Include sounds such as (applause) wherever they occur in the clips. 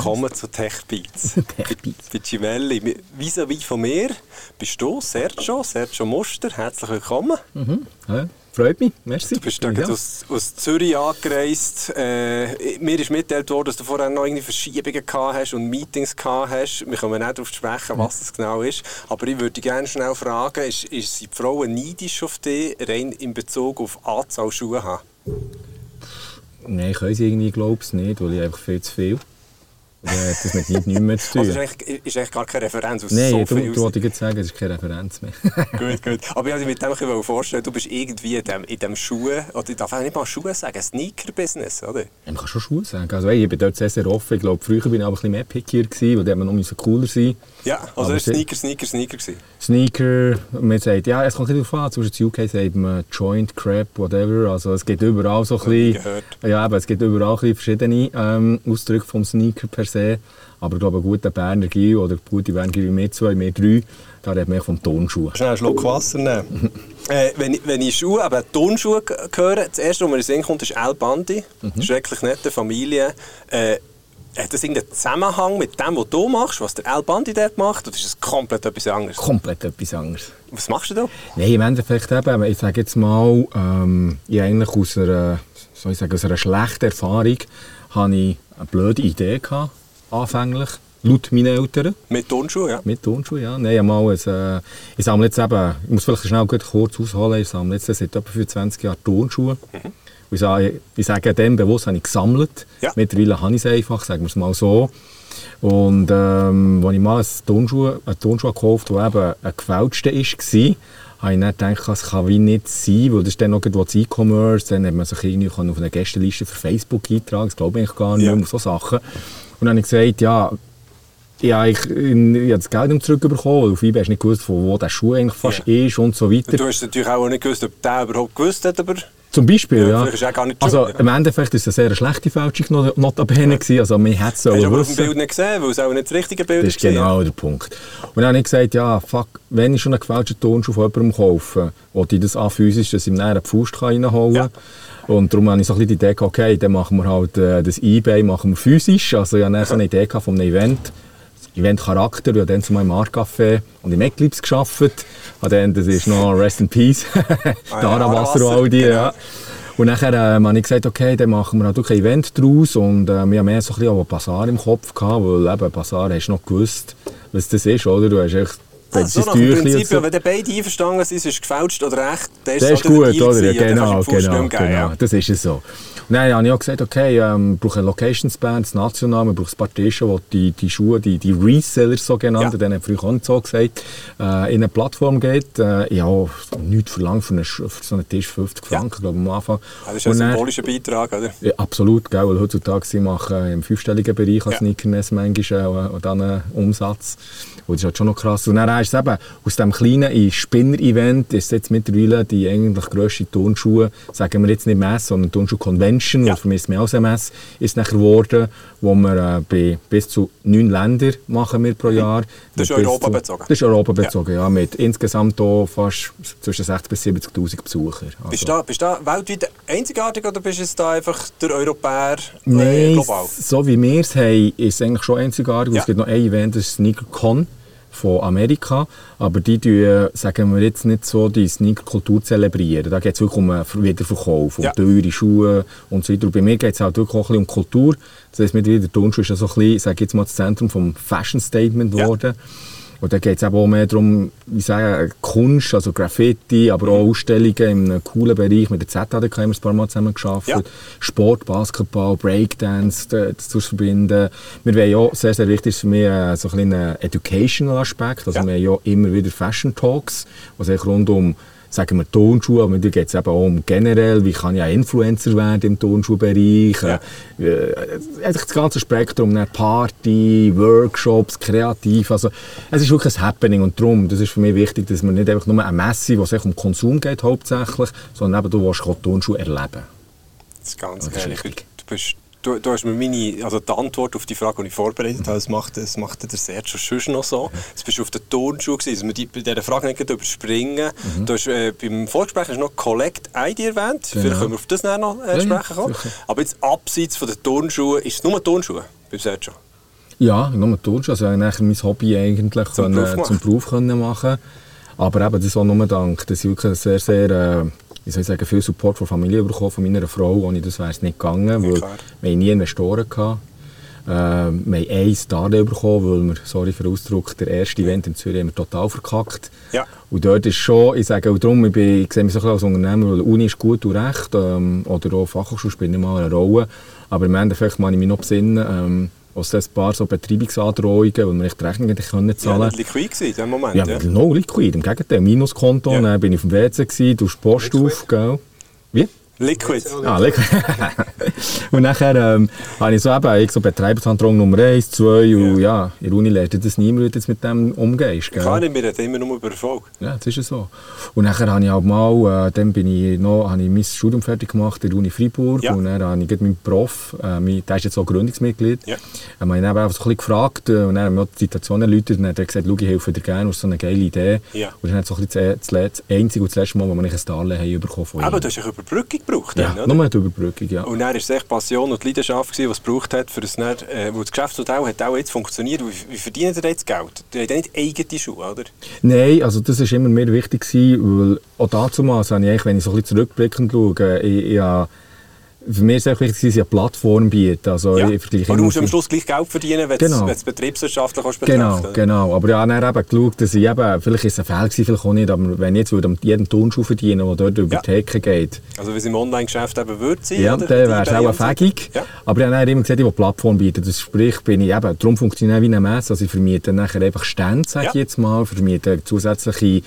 Willkommen zu Tech Beats. Tech Beats. Bei Gimelli. Vis-à-vis von mir bist du, Sergio, Sergio Muster. Herzlich willkommen. Mhm. Ja, freut mich, merci. Du bist ja. aus, aus Zürich angereist. Äh, mir ist mitgeteilt worden, dass du vorher noch irgendwie Verschiebungen gehabt hast und Meetings gehabt hast. Wir können nicht darauf sprechen, was das genau ist. Aber ich würde gerne schnell fragen, ist, ist die Frauen neidisch auf dich, rein in Bezug auf Anzahl Schuhe haben? Nein, können sie irgendwie, glaube ich, nicht, weil ich einfach viel zu viel. Hat das mit nichts nicht mehr zu tun. Also ist eigentlich, ist eigentlich gar keine Referenz, aus Nein, so du, du wollte ich jetzt sagen, es ist keine Referenz mehr. (laughs) Gut, gut. Aber ich wollte mir mit dem vorstellen, du bist irgendwie in dem, in dem Schuhe, oder ich darf auch nicht mal Schuhe sagen, Sneaker-Business, oder? Ja, man kann schon Schuhe sagen. Also, hey, ich bin dort sehr, sehr offen. Ich glaube, früher war ich aber ein bisschen mehr pickier, gewesen, weil dort man noch cooler sein Ja, also war Sneaker, Sneaker, Sneaker. Gewesen. Sneaker, man sagt, ja, es kommt nicht darauf an. Zum Beispiel in UK sagt man Joint, Crap, whatever. Also es gibt überall so ein bisschen... Ja, aber es gibt überall ein bisschen verschiedene ähm, Ausdrücke vom Sneaker per se. Aber ich glaube, ein guter Berner Gil oder gute Berner Gil wie wir zwei, wir drei, da redet man vom Tonschuh. Schnell einen Schluck Wasser nehmen. (laughs) äh, wenn, ich, wenn ich Schuhe, eben Turnschuhe höre, das erste, was mir in den Sinn kommt, ist El Bandi. Schrecklich nette Familie. Äh, hat das irgendeinen Zusammenhang mit dem, was du machst, was der El Bandi dort macht? Oder ist es komplett etwas anderes? Komplett etwas anderes. Was machst du da? Nein, im Endeffekt eben, ich sage jetzt mal, ähm, ich eigentlich aus einer, soll ich sagen, aus einer schlechten Erfahrung habe ich eine blöde Idee gehabt, anfänglich, laut meinen Eltern. Mit Turnschuhen, ja. Mit Turnschuhen, ja. Nein, einmal ein, äh, ich sammle jetzt eben, ich muss vielleicht schnell kurz ausholen, ich sammle jetzt seit etwa für 20 Jahren Turnschuhe. Und Ich sage, ich sage dem bewusst, habe ich gesammelt. Ja. Mittlerweile habe ich es einfach, sagen wir es mal so. Und ähm, als ich mal einen Turnschuh, einen Turnschuh gekauft habe, der eben ein gefälschter war, habe ich dann gedacht, das kann wie nicht sein, weil das ist dann noch das E-Commerce, dann hat man sich irgendwie auf eine Gästeliste für Facebook eintragen, das glaube ich gar nicht, Ja. so Sachen. Und dann habe ich gesagt, ja, ja, ich, ich, habe das Geld nicht zurückbekommen, weil auf eBay hast du nicht gewusst, von wo der Schuh eigentlich fast ist und so weiter. Du hast natürlich auch nicht gewusst, ob der überhaupt gewusst hat, aber Zum Beispiel, Ja, ja. ist also ja. im Endeffekt ist es eine sehr schlechte Fälschung not- notabene gewesen, also man hätte es sollen aber auf dem wissen. Bild nicht gesehen, weil es auch nicht das richtige Bild Das ist war. genau der Punkt. Und dann habe ich gesagt, ja, fuck, wenn ich schon einen gefälschten Turnschuh von jemandem kaufe, wollte ich das an physisch, dass ich ihm näher einen Pfust reinholen kann. Ja. Und darum habe ich so ein bisschen die Idee gehabt, okay, dann machen wir halt äh, das Ebay machen wir physisch. Also ich hatte dann so eine Idee von einem Event. Event-Charakter, ich habe dann zu meinem Art-Café und im Eclipse gearbeitet. Und dann, das ist noch Rest in Peace, (laughs) Ah Dara Wasser und all die, genau. ja. Und nachher ähm, habe ich gesagt, okay, dann machen wir natürlich ein Event daraus. Und äh, wir haben mehr so ein bisschen Bazar im Kopf gehabt, weil eben Bazar hast du noch gewusst, was das ist, oder? Du hast echt Ah, so das nach dem Prinzip, so. wenn beide einverstanden sind, ist es gefälscht oder echt, dann ist Das es ist halt gut, der oder? gewesen, genau, genau, genau. Das ist es so. Dann habe ich auch gesagt, okay, ähm, wir brauchen eine Locationsband, das National, wir brauchen ein Partition, wo die, die Schuhe, die, die Resellers sogenannte, Ja. denen habe früher auch so gesagt, äh, in eine Plattform geht. Äh, ja, nichts verlangt für, eine, für so einen Tisch 50 Ja. Franken, glaube ich, am Anfang. Ja, Das ist ein symbolischer Beitrag, oder? ja, absolut, gell, weil heutzutage sie machen im fünfstelligen Bereich als Ja. Sneakerness manchmal auch dann einen Umsatz. Und das ist halt schon noch krass. Und dann ist es eben, aus diesem kleinen Spinner-Event ist es jetzt mittlerweile die eigentlich grösste Turnschuhe, sagen wir jetzt nicht Messe, sondern Turnschuh-Convention, Ja. ja. für mich ist es mehr als Messe, ist nachher geworden, wo wir äh, bei bis zu neun Ländern machen wir pro Jahr. Mhm. Das ist Europa zu- bezogen? Das ist Europa bezogen, ja. mit insgesamt fast zwischen 60'000 bis 70'000 Besuchern. Also- Bist du da, bist du da weltweit einzigartig oder bist du da einfach der Europäer äh, Nein, global? so wie wir es haben, ist es eigentlich schon einzigartig. Ja. Es gibt noch ein Event, das ist SneakerCon von Amerika. Aber die tun, sagen wir jetzt nicht so, die Sneaker-Kultur zelebrieren. Da geht es wirklich um einen Wiederverkauf, um Ja. teure Schuhe und so weiter. Und bei mir geht es halt wirklich auch ein bisschen um Kultur. Das heisst, mittlerweile der Turnschuh ist ja so ein bisschen, sage jetzt mal, das Zentrum vom Fashion-Statement Ja. Und da geht es eben auch mehr darum, wie sagen, Kunst, also Graffiti, aber auch Ausstellungen in einem coolen Bereich. Mit der ZHDK haben wir ein paar Mal zusammen geschafft. Ja. Sport, Basketball, Breakdance, das zu verbinden. Wir wollen ja, sehr, sehr wichtig ist für mich äh, so ein kleiner Educational Aspekt. Also Ja. wir haben ja immer wieder Fashion Talks, was eigentlich rund um sagen wir Tonschuhe, aber mir geht es eben auch um generell, wie kann ich ein Influencer werden im Tonschuhbereich, Ja. äh, äh, das ganze Spektrum, ne, Party, Workshops, kreativ, also es ist wirklich ein Happening und darum, das ist für mich wichtig, dass man nicht einfach nur eine Messe, wo es um Konsum geht hauptsächlich, sondern eben du willst Tonschuhe erleben. Das ist ganz Das ist ehrlich. wichtig. Du, bist, du, du hast mir meine, also die Antwort auf die Frage, die ich vorbereitet habe, das macht, das macht der Sergio sonst noch so. Jetzt bist du auf der Turnschuhe dass wir die, bei dieser Frage nicht überspringen. Du hast, äh, beim Vorgespräch hast du noch Collect ID erwähnt. Vielleicht Genau. können wir auf das noch äh, sprechen kommen. Aber jetzt abseits von den Turnschuhen, ist es nur Turnschuhe? Jetzt schon? Ja, nur Turnschuhe. Also nachher mein Hobby eigentlich Zum können, Beruf machen. zum Beruf können machen. Aber eben, das auch nur dank, dass ich wirklich sehr, sehr, äh, wie soll ich sagen, viel Support von Familie bekommen, von meiner Frau. Ohne das wäre es nicht gegangen, weil klar. wir nie Investoren gehabt. Äh, wir haben ein Startup bekommen, weil wir, sorry für den Ausdruck, der erste Event in Zürich haben wir total verkackt. Ja. Und dort ist schon, ich sage auch darum, ich, bin, ich sehe mich so als Unternehmer, weil Uni ist gut und recht, ähm, oder auch Fachhochschule spielt nicht mal eine Rolle. Aber im Endeffekt kann ich mich noch besinnen, ähm, aus ein paar so Betreibungsandrohungen, weil wir nicht die Rechnungen nicht Ja, zahlen nicht liquid gewesen in dem Moment. ja, Ja, ja. no liquid, im Gegenteil, Minuskonto, Ja. dann bin ich auf dem WC, du Post Liquid? auf, gell? Wie? Liquid. Ah, liquid. und nachher ähm, habe ich so eben ich so Betreibersantrag Nummer 1, 2 und ja, in der Uni lernt ihr das niemand, wie du jetzt mit dem umgehst, gell? Klar, wir reden immer nur über Erfolg. Ja, das ist ja so. Und nachher habe ich halt mal, äh, dann bin ich noch, habe ich mein Studium fertig gemacht in der Uni Freiburg Ja. und dann habe ich meinen Prof, äh, mein, der ist jetzt auch Gründungsmitglied, Ja. ähm, habe ich dann einfach so ein bisschen gefragt äh, und dann haben wir auch die Situation erläutert und dann hat er gesagt, schau, ich helfe dir gerne, das ist so eine geile Idee. Ja. Und dann hat es so ein bisschen das, das einzige und das letzte Mal, wo wir ein Darlehen haben bekommen von ihm. Aber du hast ja Überbrückung gebraucht. ja, oder? nur die Überbrückung, ja. Und dann war es echt Passion und die Leidenschaft, gewesen, die es gebraucht hat, für das, dann, äh, das Geschäftsmodell hat auch jetzt funktioniert. Wie, wie verdient ihr jetzt Geld? Habt ja nicht eigene Schuhe, oder? Nein, also das war immer mehr wichtig, gewesen, weil auch dazu mal, also wenn ich so ein bisschen zurückblickend schaue, ich, ich für mich ist es auch wichtig, dass ich eine Plattform biete. Also Ja. ich vergleiche Aber du musst am Schluss gleich Geld verdienen, wenn Genau. du es betriebswirtschaftlich kannst Genau, genau. Aber ich habe dann eben geschaut, dass ich eben, vielleicht ist es ein Fehler gewesen, vielleicht auch nicht, aber wenn ich jetzt würde an jedem Turnschuh verdienen, der dort über Ja. die Theke geht, Also wie es im Online-Geschäft eben würde sein, ja, dann wäre es auch fähig. Ja. Aber ich habe dann immer gesagt, ich will Plattform bieten. Das sprich, bin ich eben, darum funktioniert es wie eine Messe. Also ich vermiete nachher einfach Stände, sage Ja. ich jetzt mal, vermiete zusätzliche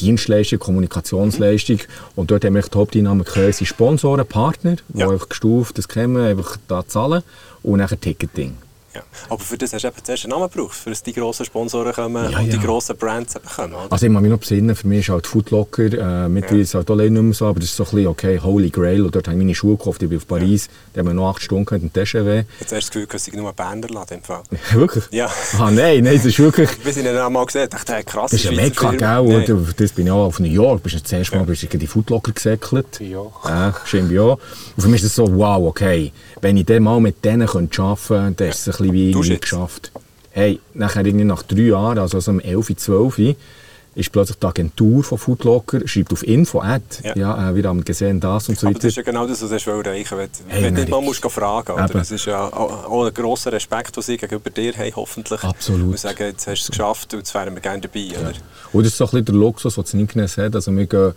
Dienstleistung, Kommunikationsleistung. Und dort haben wir die Hauptdynamik unsere Sponsoren, Partner, die Ja. einfach gestuft, das kennen, einfach da zahlen. Und nachher Ticketing. Ja. Aber für das hast du eben zuerst einen Namen gebraucht, für dass die grossen Sponsoren kommen Ja, und die ja. grossen Brands eben kommen. Oder? Also ich muss mich noch besinnen, für mich ist halt Foodlocker, äh, mittlerweile ist es halt auch nicht mehr so, aber das ist so ein bisschen, okay, Holy Grail, und dort habe ich meine Schuhe gekauft, ich bin auf Paris, da haben wir noch acht Stunden im TGW. Jetzt hast du das Gefühl, dass ich nur lasse, im Fall. (laughs) wirklich? Ja. Ah nein, nein, das ist wirklich... (laughs) Ich ihn dann einmal gesehen habe, dachte ich, hey, krass, Das ist ein Schweizer Mekka, gell? Und das bin ich auch auf New York. Bist du das erste Mal bist du in die Foodlocker gesäckelt. Ja. Ja, stimmt ja. Und für mich ist das so, wow, okay. Wenn ich dann mal mit denen arbeiten könnte, dann ist es ein bisschen wie Du nie jetzt. geschafft. Hey, nachher irgendwie nach drei Jahren, also so um 11, 12, ist plötzlich die Agentur von Foodlocker, schreibt auf Info, Ad, Ja. ja, äh, wir haben gesehen das und so Aber das weiter. ist ja genau das, was du erreichen willst. Wenn, Hey, wenn du nicht mal musst gehen fragen musst. Das ist ja auch ein grosser Respekt, den sie gegenüber dir haben, hoffentlich. Absolut. Und sagen, jetzt hast du es geschafft und jetzt wären wir gerne dabei. Oder? Und das ist so ein bisschen der Luxus, den Sneakness hat. Also wir gehen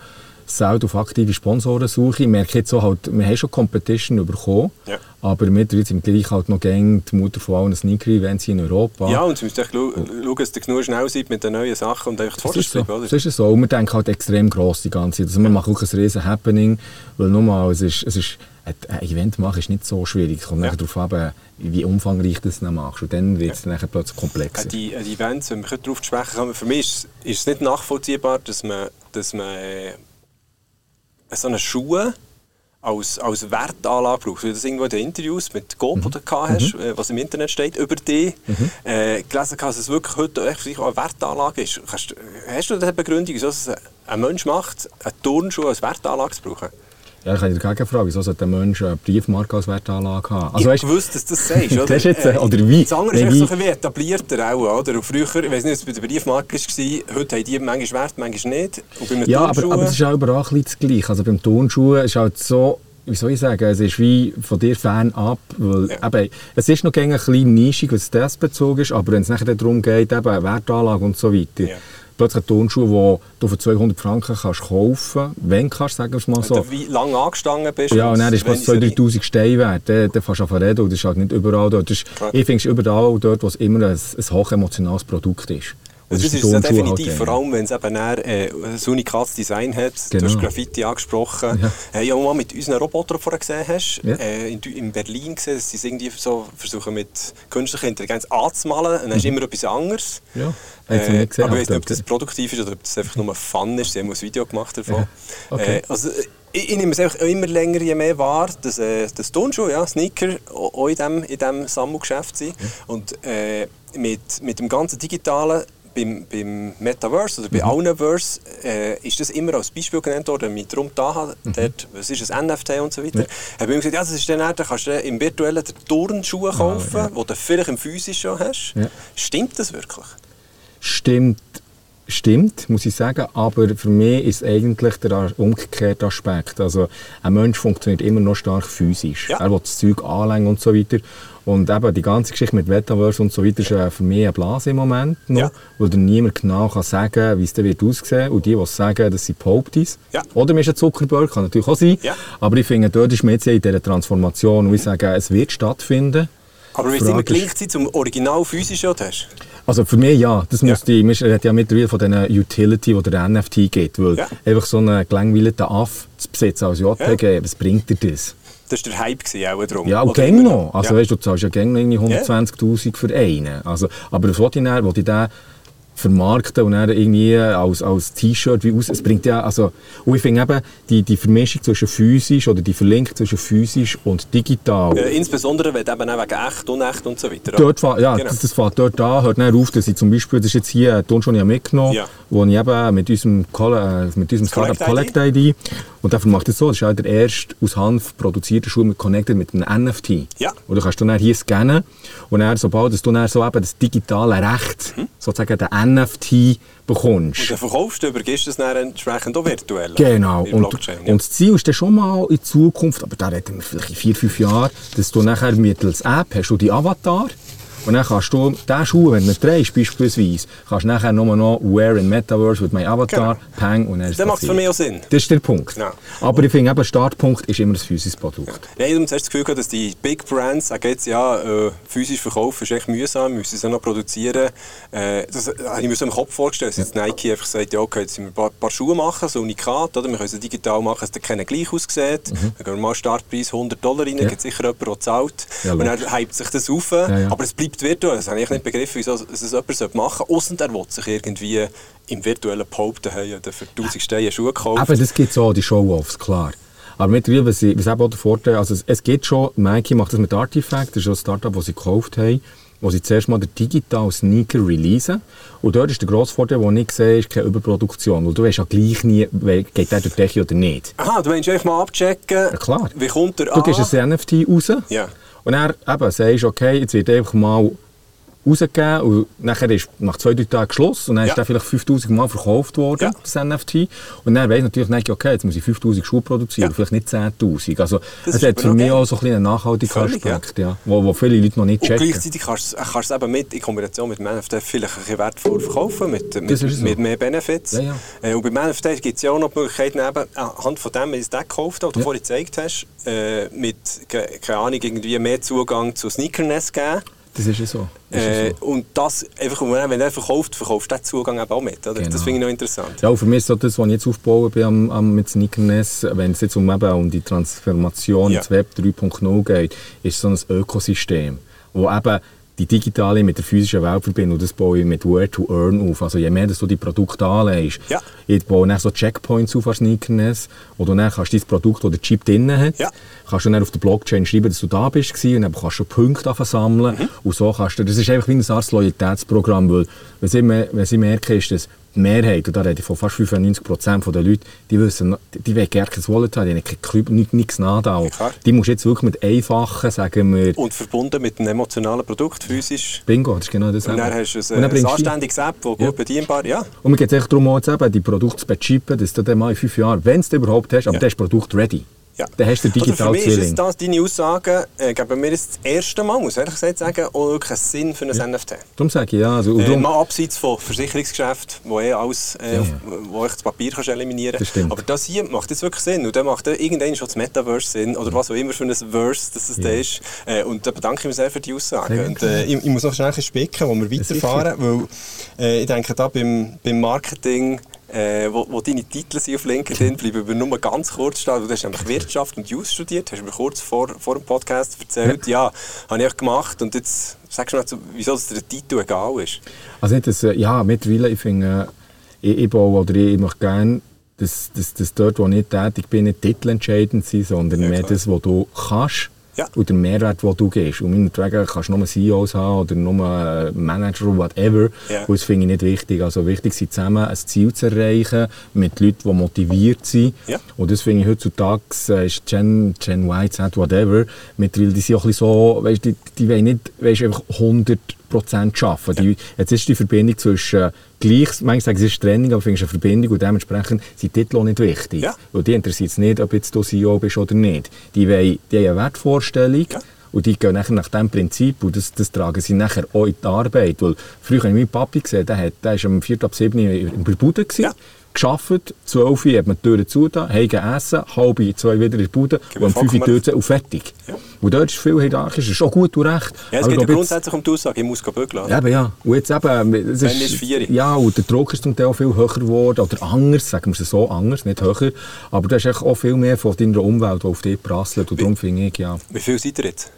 selten auf aktive Sponsorensuche. Ich merke jetzt so halt, wir haben schon Competition bekommen, Ja. aber wir sind gleich halt noch gängig die Mutter von allen Sneaker-Events in Europa. Ja, und sie müssen echt schau- schauen, dass ihr genug schnell seid mit den neuen Sachen und einfach vorwärts so. bleiben, Das oder? ist so. Und wir denken halt extrem gross die ganze Zeit. Also wir machen wirklich ein riesen Happening, weil nochmal, es ist, es ist, ein Event machen ist nicht so schwierig. Es kommt Ja. darauf an, wie umfangreich du es dann machst. Und dann wird es nachher plötzlich komplexer. Äh, Die, äh, die Events, wenn wir darauf sprechen kommen, für mich ist, ist es nicht nachvollziehbar, dass man, dass man äh, so eine Schuhe als, als Wertanlage braucht. Wie du das irgendwo in den Interviews mit Gob, Mhm. hast, äh, was im Internet steht, über dich, äh, gelesen hast, dass es wirklich heute echt für dich auch eine Wertanlage ist. Kannst, du- hast du eine Begründung, es ein Mensch macht, eine Turnschuhe als Wertanlage zu brauchen? Ja, ich kann dir gegen fragen, wieso sollte ein Mensch eine Briefmarke als Wertanlage haben? ich weißt- wusste, dass du das sagst, (laughs) oder? Das ist jetzt, äh, oder wie? Das andere ist echt wie? so ein bisschen etablierter auch, oder? Und früher, ich weiß nicht, ob es bei der Briefmarke war, heute haben die manchmal Wert, manchmal nicht. Ja, aber, aber es ist auch überall ein das Gleiche. Also beim Turnschuhen ist halt so, wie soll ich sagen, es ist wie von dir fernab, weil Ja. eben, es ist noch ein bisschen nischig, was das Bezug ist, aber wenn es nachher darum geht, eben Wertanlage und so weiter, Ja. Plötzlich ein Turnschuh, den du für 200 Franken kannst kaufen wenn kannst, sagen wir es mal Wenn so. du wie lange angestanden bist. Ja, und dann ist wenn es ich 2'000, so- 3'000 Steine wert. Dann, dann fängst du an reden und das ist halt nicht überall dort. Das ist, ich finde es überall dort, wo es immer ein, ein hochemotionales Produkt ist. Und Das ist halt definitiv, vor allem wenn es eben dann, äh, ein unikales Design hat. Genau. Du hast Graffiti angesprochen. Ja. Äh, ja, mal mit unseren Robotern, vorher gesehen hast, Ja. äh, in, in Berlin gesehen, dass sie es irgendwie so versuchen mit künstlicher Intelligenz anzumalen. Und dann ist immer etwas anderes. Mhm. Ja, nicht gesehen, aber ich weiß nicht, ob das produktiv ist oder ob das einfach nur Fun ist. Sie haben ein Video gemacht davon. Ja. Okay. Äh, also, äh, ich, ich nehme es einfach immer länger je mehr wahr, dass, äh, dass Turnschuhe, ja, Sneaker auch in diesem in dem Sammelgeschäft sind. Und äh, mit, mit dem ganzen digitalen beim, beim Metaverse oder bei mhm. allen Verse äh, ist das immer als Beispiel genannt worden, mit darum da mhm. dort, was ist ein NFT und so weiter. Ja. Habe ich gesagt, ja, das ist dann, dann kannst du im virtuellen Turnschuhe kaufen, ah, ja. wo du vielleicht im physisch schon hast. Ja. Stimmt das wirklich? Stimmt stimmt, muss ich sagen, aber für mich ist eigentlich der umgekehrte Aspekt. Also ein Mensch funktioniert immer noch stark physisch. Ja. Er will das Zeug anlängen und so weiter. Und eben die ganze Geschichte mit Metaverse und so weiter ist äh, für mich eine Blase im Moment noch, ja. wo dir niemand genau kann sagen kann, wie es dann wird aussehen Und die, die sagen, das sind Behauptis. Ja. Oder mir ist ein Zuckerberg, kann natürlich auch sein. Ja. Aber ich finde, dort ist man jetzt in dieser Transformation, wo ich sage, es wird stattfinden. Aber wenn es immer gelingt, zum Original physisch hast? Also für mich ja, das muss die, man redet ja mittlerweile von diesen Utility, die der NFT geht, weil ja. einfach so einen gelangweilten Aff zu besitzen als JPG, ja. was bringt dir das? Das war der Hype auch drum. Ja, und gäng noch. Also ja. weißt, du zahlst ja gäng noch 120'000 für einen. Also, aber das wollte ich dann, wollte ich dann vermarkten und dann irgendwie als, als T-Shirt wie aus. Es bringt ja, also, und ich finde eben, die, die Vermischung zwischen physisch oder die Verlinkung zwischen physisch und digital. Ja, insbesondere wenn eben auch wegen echt, unecht und so weiter. Dort, ja, genau. das, das fängt dort an, hört dann auf, dass ich zum Beispiel, das ist jetzt hier Ton schon mitgenommen, ja. wo ich eben mit unserem, äh, mit unserem Startup Collect ID, und dafür macht es so, das ist auch der erste aus Hanf produzierte Schuh mit Connected mit einem NFT. Ja. Und du kannst du dann hier scannen und dann, sobald du dann so eben das digitale Recht, mhm. sozusagen den NFT bekommst. Und dann verkaufst du, übergibst es dann entsprechend auch virtuell. Genau. Und, ja. und das Ziel ist dann schon mal in Zukunft, aber da reden wir vielleicht in vier, fünf Jahren, dass du nachher mittels App hast du die Avatar und dann kannst du diesen Schuh, wenn du ihn drehst beispielsweise, kannst du nachher nur noch wear in Metaverse mit meinem Avatar, genau. pang und dann ist Das macht für mich auch Sinn. Das ist der Punkt. Ja. Aber ich finde eben, Startpunkt ist immer das physische Produkt. Ja. Nein, du hast das Gefühl, dass die Big Brands sagen jetzt, ja, äh, physisch verkaufen ist echt mühsam, müssen sie noch produzieren. Äh, das habe ich mir so im Kopf vorgestellt, dass ja. Nike einfach sagt, ja, okay, jetzt müssen wir ein paar, paar Schuhe machen, so Unikat, oder? wir können sie digital machen, dass der keiner gleich aussieht. Mhm. Dann gehen wir mal Startpreis 100 Dollar rein, ja. gibt sicher jemand, der zahlt. Ja, und dann hypt sich das auf, aber es bleibt virtuell. Das habe ich nicht begriffen, wieso es jemand machen sollte, außer er will sich irgendwie im virtuellen behaupten, hey, für 1000 Steine Schuhe gekauft. Aber das gibt es auch, die Show-Offs, klar. Aber mittlerweile, was, was eben auch der Vorteil, also es, es gibt schon, Nike macht das mit Artifact, das ist schon ein Startup, das sie gekauft haben, wo sie zuerst mal den digitalen Sneaker releasen. Und dort ist der grosse Vorteil, den ich sehe, ist keine Überproduktion. Weil du weißt ja gleich nie, geht der durch die Decke oder nicht. Aha, du willst einfach mal abchecken, ja, klar. wie kommt der Du an? gehst ein NFT raus ja. Und dann eben sagst, okay, jetzt wird einfach mal rausgegeben und nachher ist nach zwei, drei Tagen Schluss und dann ja. ist der vielleicht 5000 Mal verkauft worden, ja. das NFT. Und dann weiss natürlich okay, jetzt muss ich 5000 Schuhe produzieren, ja. vielleicht nicht 10'000. Also es hat für mich auch so ein einen nachhaltigen Aspekt, ja. wo, wo viele Leute noch nicht checken. Und gleichzeitig kannst du es eben mit, in Kombination mit dem NFT vielleicht ein bisschen wertvoll verkaufen, mit, mit, so. mit mehr Benefits. Ja, ja. Äh, und beim NFT gibt es ja auch noch die Möglichkeit, eben, anhand von dem, wie du gekauft hast, du vorhin gezeigt hast, äh, mit, keine Ahnung, irgendwie mehr Zugang zu Sneakerness geben. Das ist ja so. Äh, so. Und das, einfach, wenn er verkauft, verkaufst du den Zugang auch mit. Oder? Genau. Das finde ich noch interessant. Ja, für mich ist so das, was ich jetzt aufbauen bin am, am, mit Sneakerness, wenn es jetzt um, eben, um die Transformation ja. ins Web 3.0 geht, ist so ein Ökosystem, wo eben die digitale mit der physischen Welt verbinden und das baue ich mit Where to Earn auf. Also je mehr dass du die Produkte anlegst, ja. ich baue dann so Checkpoints auf als Sneakerness, wo du dann kannst dein Produkt, das der Chip drin hat, ja. Kannst du dann auf der Blockchain schreiben, dass du da bist und dann kannst du Punkte sammeln mhm. und so kannst du, das ist einfach wie ein Art Loyalitätsprogramm, weil was ich, was ich merke, ist, dass die Mehrheit, und da rede ich von fast 95 Prozent der Leute, die wissen, die wollen gerne kein Wallet haben, die haben kein nichts, nichts Ja, die musst du jetzt wirklich mit einfachen, sagen wir... Und verbunden mit einem emotionalen Produkt, physisch. Bingo, das ist genau das. Und dann hast du ein, ein anständiges App, das ja. gut bedienbar ja. Und mir geht es darum, jetzt eben die Produkte zu bechippen, dass du dann mal in fünf Jahren, wenn du es überhaupt hast, aber ja. das Produkt ready. Ja. Dann hast du Digital also für mich ist das deine Aussage, äh, geben mir das, das erste Mal, muss ich ehrlich gesagt sagen, auch wirklich einen Sinn für ein ja. NFT. Darum sage ich ja. Also, äh, mal abseits von Versicherungsgeschäften, wo eh alles, äh, ja. wo ich das Papier kannst eliminieren kann. Aber das hier macht jetzt wirklich Sinn. Und dann macht irgendwann schon das Metaverse Sinn, oder was auch immer für ein Verse das es ja. da ist. Äh, und da bedanke ich mich sehr für die Aussage. Und, äh, ich, ich, muss noch schnell spicken, wo wir weiterfahren, weil äh, ich denke, da beim, beim Marketing äh, wo, wo, deine Titel sind auf LinkedIn, bleiben wir nur ganz kurz stehen. Du hast nämlich Wirtschaft und Jus studiert, hast mir kurz vor, vor dem Podcast erzählt. Ja, ja habe ich gemacht. Und jetzt sagst du mir, wieso dass der Titel egal ist. Also nicht, dass, äh, ja, mittlerweile, ich finde, äh, ich, ich baue oder ich, ich möchte gerne, dass, dass, dass dort, wo ich tätig bin, nicht Titel entscheidend sind, sondern ja, mehr das, was du kannst Ja. Und der Mehrwert, den du gibst. Und meinetwegen kannst du nur CEOs haben oder nur Manager oder whatever. Ja. Und das finde ich nicht wichtig. Also wichtig ist zusammen ein Ziel zu erreichen mit Leuten, die motiviert sind. Ja. Und das finde ich heutzutage, äh, ist Gen, Gen Y, Z, whatever, mittlerweile, die sind auch ein bisschen so, weißt, die, die wollen nicht weißt, einfach 100 Prozent arbeiten. Die, jetzt ist die Verbindung zwischen äh, gleich, manchmal sagen sie, es ist Training, aber findest eine Verbindung und dementsprechend sind Titel auch nicht wichtig. Ja. Weil die interessiert es nicht, ob jetzt du CEO bist oder nicht. Die, wollen, die haben eine Wertvorstellung Ja. und die gehen nachher nach diesem Prinzip und das, das tragen sie nachher auch in die Arbeit. Weil früher habe ich meinen Papi gesehen, der, hat, der ist am 4. ab 7. in der Bude gewesen. Ja. Geschafft, 12 Uhr hat man die Türen zu, heim essen, halb zwei wieder in der Bude und um mir 5 Uhr Türen und fertig. Ja. Und dort ist viel hierarchisch, das ist auch gut und recht. Ja, es Aber geht ja grundsätzlich um die Aussage, ich muss bügeln. Eben, ja. Und jetzt eben, es Wenn ist vier. Ja, und der Druck ist zum Teil auch viel höher geworden, oder anders, sagen wir es so, anders, nicht höher. Aber da ist auch viel mehr von deiner Umwelt, die auf dich prasselt. Und darum finde ich, ja. Wie viel seid ihr jetzt?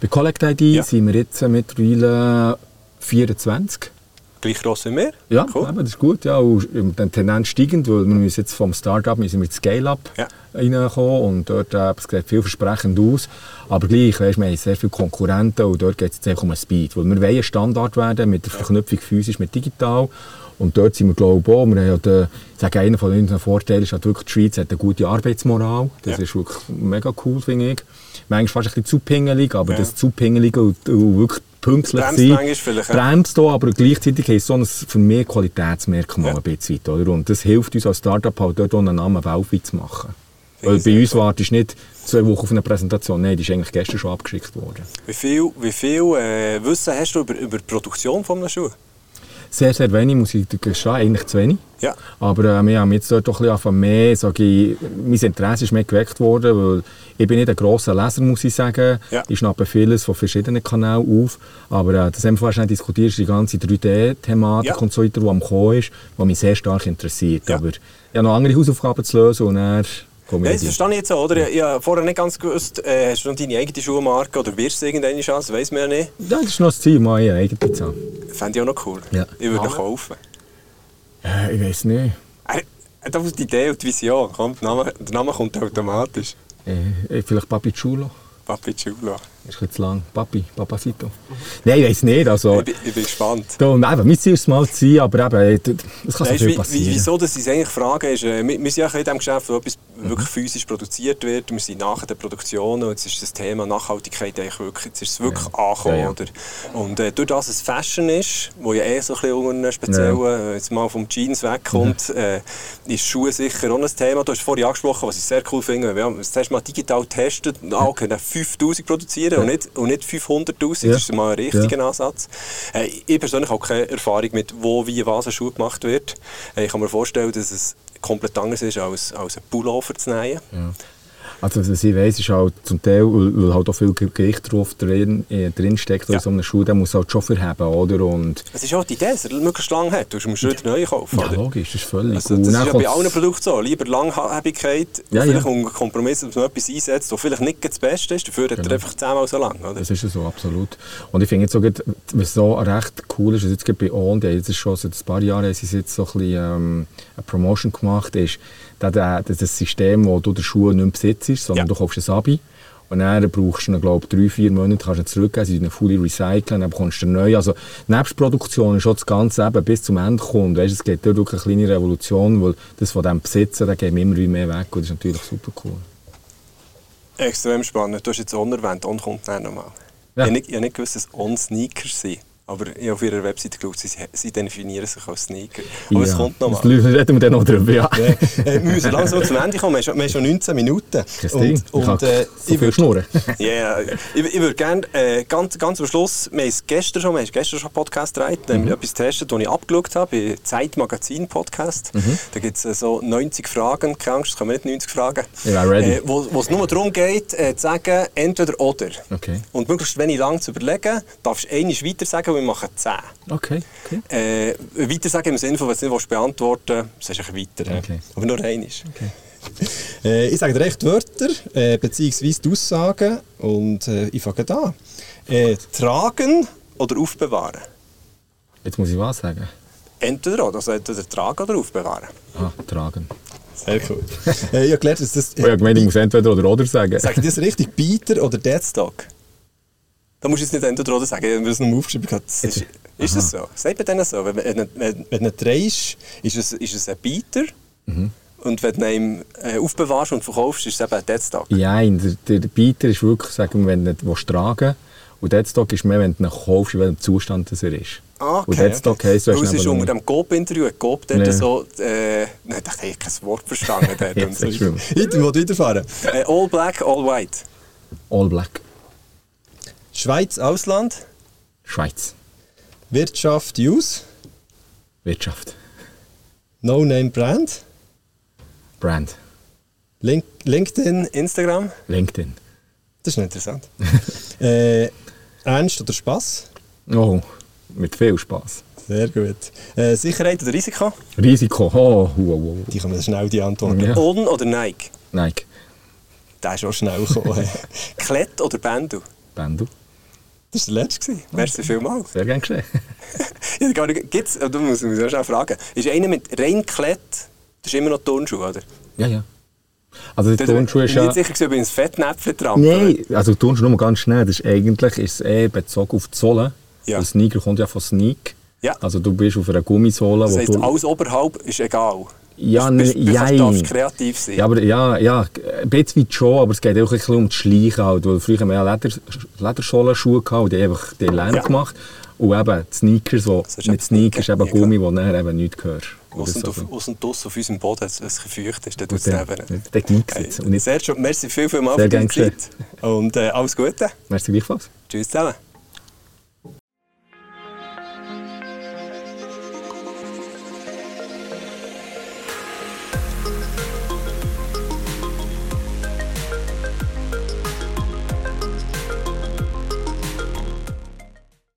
Bei Collect ID Ja. sind wir jetzt mittlerweile 24. Gleich gross wie wir? Ja, Cool. eben, das ist gut. Ja, und dann Tendenz steigend, weil wir müssen jetzt vom Start-up müssen wir ins Scale-up Ja. reinkommen und dort äh, es sieht vielversprechend aus. Aber gleich, weißt, wir haben sehr viele Konkurrenten und dort geht es jetzt eigentlich um Speed. Weil wir wollen ein Standard werden mit der Verknüpfung physisch mit digital. Und dort sind wir, glaube ich, auch. Wir haben ja den, ich sage, einer von unseren Vorteilen ist halt wirklich, die Schweiz hat eine gute Arbeitsmoral. Das Ja. ist wirklich mega cool, finde ich. Manchmal fast ein bisschen zu pingelig, aber Ja. das zu pingelig und, und wirklich pünktlich Bremst sein. vielleicht, ja. Bremst auch, aber gleichzeitig ist es so ein für mich Qualitätsmerkmal Ja. ein bisschen oder? Und das hilft uns als Startup halt dort einen Namen weltweit zu machen. Weil bei uns wartest du nicht zwei Wochen auf eine Präsentation. Nein, die ist eigentlich gestern schon abgeschickt worden. Wie viel, wie viel äh, Wissen hast du über, über die Produktion von einem Schuh? Sehr, sehr wenig, muss ich gestehen, eigentlich zu wenig. Ja. Aber äh, wir haben jetzt dort doch ein bisschen mehr, sage ich, mein Interesse ist mehr geweckt worden, weil ich bin nicht ein grosser Leser, muss ich sagen. Ja. Ich schnappe vieles von verschiedenen Kanälen auf, aber äh, das haben wir schon diskutiert, die ganze 3D-Thematik Ja. und so weiter, die am Kommen ist, die mich sehr stark interessiert. Ja. Aber ich habe noch andere Hausaufgaben zu lösen und dann ich das verstehe ich jetzt so, oder? Ich, ich habe vorher nicht ganz gewusst, äh, hast du noch deine eigene Schuhmarke oder wirst du irgendeine Chance? Das weiss man ja nicht. Ja, das ist noch das Ziel, mal eine eigene zu haben. Fände ich auch noch cool. Ja. Ich würde ihn Name? kaufen. Äh, ich weiß nicht. Er hat einfach die Idee und die Vision. Komm, der, Name, der Name kommt automatisch. Äh, vielleicht Papi Chulo. Papi Chulo. Ist zu lang. Papi, Papacito. Nein, ich weiß nicht. Also, Ich, bin- ich bin gespannt. Da, und eben, mein Ziel ist es mal zu sein, aber eben, es kann so Weißt, viel wie, wie, passieren. wieso dass ich eigentlich fragen ist, äh, wir, wir sind ja in diesem Geschäft, wo etwas Mhm. wirklich physisch produziert wird. Wir sind nach der Produktion und jetzt ist das Thema Nachhaltigkeit eigentlich wirklich, jetzt ist es wirklich angekommen. Ja, ja. Oder? Und äh, durch das es Fashion ist, wo ja eh so ein bisschen unter speziellen, äh, jetzt mal vom Jeans wegkommt, Mhm. äh, ist Schuhe sicher auch ein Thema. Du hast vorhin angesprochen, was ich sehr cool finde. Wir haben das erste Mal digital getestet, ah, okay, dann 5000 produzieren und nicht, und nicht 500'000. Ja. Das ist mal ein richtiger Ansatz. Äh, ich persönlich habe keine Erfahrung mit, wo, wie, was ein Schuh gemacht wird. Äh, ich kann mir vorstellen, dass es komplett anders ist, als, als einen Pullover zu nähen. Also, was ich weiss, ist halt zum Teil, weil halt auch viel Gewicht drauf drin, äh, drin steckt, Ja. ja. so einem Schuh, der muss halt schon verheben, oder? Und, Es ist auch die Idee, dass er möglichst lang hat. Du musst Schritt neu kaufen. ja, oder? logisch, das ist völlig Also, das ist ja bei allen Produkten so. Lieber Langlebigkeit, Ja, vielleicht ja. unter Kompromiss, dass man etwas einsetzt, das vielleicht nicht das Beste ist, dafür hat er einfach zehnmal so lang. Oder? Das ist so, absolut. Und ich finde jetzt gut, was so recht cool ist, also jetzt bei On, die jetzt schon seit ein paar Jahren sie jetzt so ein bisschen, ähm, eine Promotion gemacht, ist dass das System, wo du den Schuh nicht mehr besitzt, sondern Ja. du kaufst ein Abi. Und dann brauchst du glaube drei, vier Monate, kannst du zurückgeben, sie ihn fully recyceln, dann bekommst du neuen. Also, nebst Produktion ist auch das Ganze eben bis zum Ende kommt. Weißt, es geht dort wirklich eine kleine Revolution, weil das von dem Besitzen, da wir immer mehr weg und das ist natürlich super cool. Extrem spannend. Du hast jetzt On erwähnt. On kommt dann nochmal. Ja. Ich habe nicht, ich habe nicht gewusst, dass On Sneakers sind. Aber ich habe auf ihrer Webseite geschaut, sie, sie definieren sich als Sneaker. Aber es kommt Das nochmal. reden wir dann noch drüber, ja. äh, wir müssen langsam zum Ende kommen. Wir haben schon, wir haben schon 19 Minuten. Ding. Und, und, äh, so ich viel würd- schnurren. Ja, yeah. ich, ich würde gerne äh, ganz, ganz am Schluss, wir haben es gestern schon, wir haben gestern schon einen Podcast gedreht, da Mhm. haben wir etwas getestet, das ich abgeschaut habe, bei Zeitmagazin Podcast. Mhm. Da gibt es äh, so 90 Fragen, keine Angst, nicht 90 Fragen. Ready. Äh, wo, wo es nur darum geht, äh, zu sagen, entweder oder. Okay. Und möglichst wenig lang zu überlegen, darfst du einmal weiter sagen wir machen 10. Okay, okay. Äh, weiter sagen im Sinne von, wenn du es nicht beantworten willst, sagst du weiter. hä? Okay. Aber nur einmal. (laughs) Äh, ich sage dir echt Wörter, äh, beziehungsweise die Aussagen. Und äh, ich fange an. Äh, tragen oder aufbewahren? Jetzt muss ich was sagen. Entweder oder, also entweder tragen oder aufbewahren. Ah, tragen. Sehr cool. (laughs) äh, ich habe gelernt, dass das... Ich habe gemeint, ich muss entweder oder oder sagen. Sag ich das richtig? Bieter oder Deadstock? Da musst du jetzt nicht entweder oder sagen, wenn wir es noch aufgeschrieben haben. Das Ist, ist das so? Sagt man denen so? Wenn, wenn, wenn, wenn du ihn drehst, ist es, ist es ein Bieter. Und wenn du ihn äh, aufbewahrst und verkaufst, ist es eben ein Deadstock. Ja, der, der Bieter ist wirklich, sagen wir, wenn du ihn tragen willst. Und Deadstock ist mehr, wenn du ihn kaufst, in welchem Zustand das er ist. Ah, Und Deadstock heisst, du hast ist unter dem Coop-Interview, hat Coop dort Nee. so, äh, nein, ich ich habe kein Wort verstanden dort. (laughs) Jetzt und so. ist schlimm. Weiter, will weiterfahren. äh, all black, all white. All Black. Schweiz, Ausland. Schweiz. Wirtschaft, Use. Wirtschaft. No-Name-Brand. Brand. Link, LinkedIn. Instagram. LinkedIn. Das ist interessant. (laughs) äh, Ernst oder Spaß? Oh, mit viel Spaß. Sehr gut. Äh, sicher, Sicherheit oder Risiko? Risiko. Oh, wow, wow. die kann man schnell die Antwort. Ja. On oder Nike? Nike. Der ist auch schnell gekommen. (laughs) Klett oder Bendu? Bendu. Das war der letzte. Merci vielmals. Sehr gerne geschehen. (laughs) Ja, Gibt's, du musst mich so schnell fragen. Ist einer mit rein Klett, das ist immer noch Turnschuh, oder? Ja, ja. Also die bin Turnschuhe ich ist ja... nicht sicher, ob ich ins Fettnäpfchen trampe. Nein, also die Turnschuhe nur ganz schnell. Das ist eigentlich ist es eher bezogen auf die Sohle. Ja. Der Sneaker kommt ja von Sneak. Ja. Also du bist auf einer Gummisohle, Das wo heisst, du... alles oberhalb ist egal. Ja, bist, ne- jein. darfst kreativ sein. Ja, aber ja, ja, ein bisschen schon, aber es geht auch ein bisschen um das Schleichen. Halt, weil früher mehr Leder, Lederscholenschuhe gehabt und die haben einfach die Lärm Ja. gemacht. Und eben die Sneakers, wo, mit eben Sneakers Sneaker. eben Ja, Gummi, wo nachher eben nichts. Oder Aus und, so. auf, aus und aus auf unserem Boden, es es feucht ist, dann tut es neben. dann gnickst es. Nicht- Sergio, merci viel, viel mal für deine Zeit. Und äh, alles Gute. Merci gleichfalls. Tschüss zusammen.